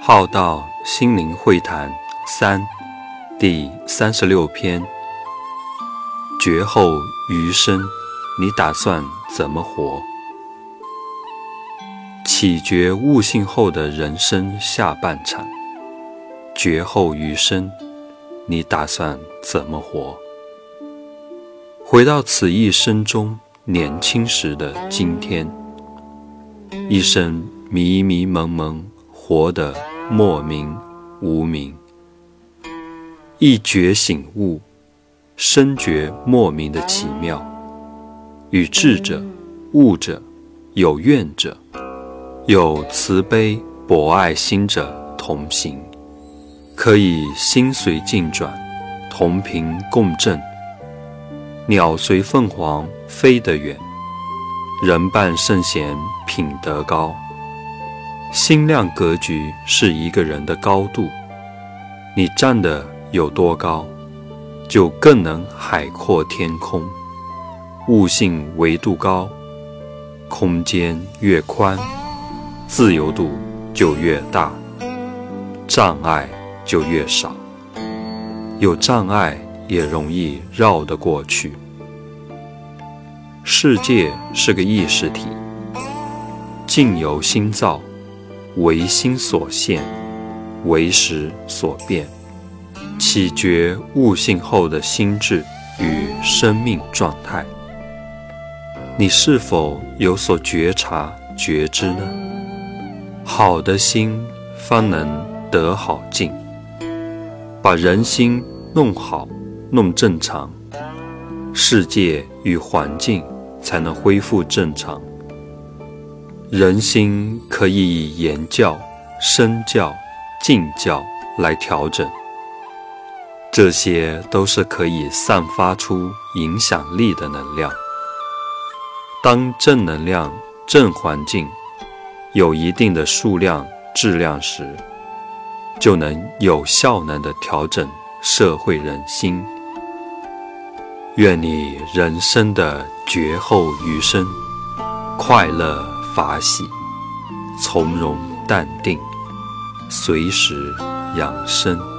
浩道心灵会谈三第三十六篇：绝后余生，你打算怎么活？启觉悟性后的人生下半场，绝后余生，你打算怎么活？回到此一生中年轻时的今天，一生迷迷蒙蒙，活得莫名无名；一觉醒悟，深觉莫名的奇妙，与智者、悟者、有愿者。有慈悲博爱心者同行，可以心随境转，同频共振。鸟随凤凰飞得远，人伴圣贤品德高。心量格局是一个人的高度，你站得有多高，就更能海阔天空。悟性维度高，空间越宽。自由度就越大，障碍就越少。有障碍也容易绕得过去。世界是个意识体，境由心造，唯心所现，唯识所变。启觉悟性后的心智与生命状态，你是否有所觉察觉知呢？好的心方能得好境，把人心弄好、弄正常，世界与环境才能恢复正常。人心可以以言教、身教、静教来调整，这些都是可以散发出影响力的能量。当正能量、正环境。有一定的数量、质量时，就能有效能的调整社会人心。愿你人生的绝后余生，快乐法喜，从容淡定，随时养生。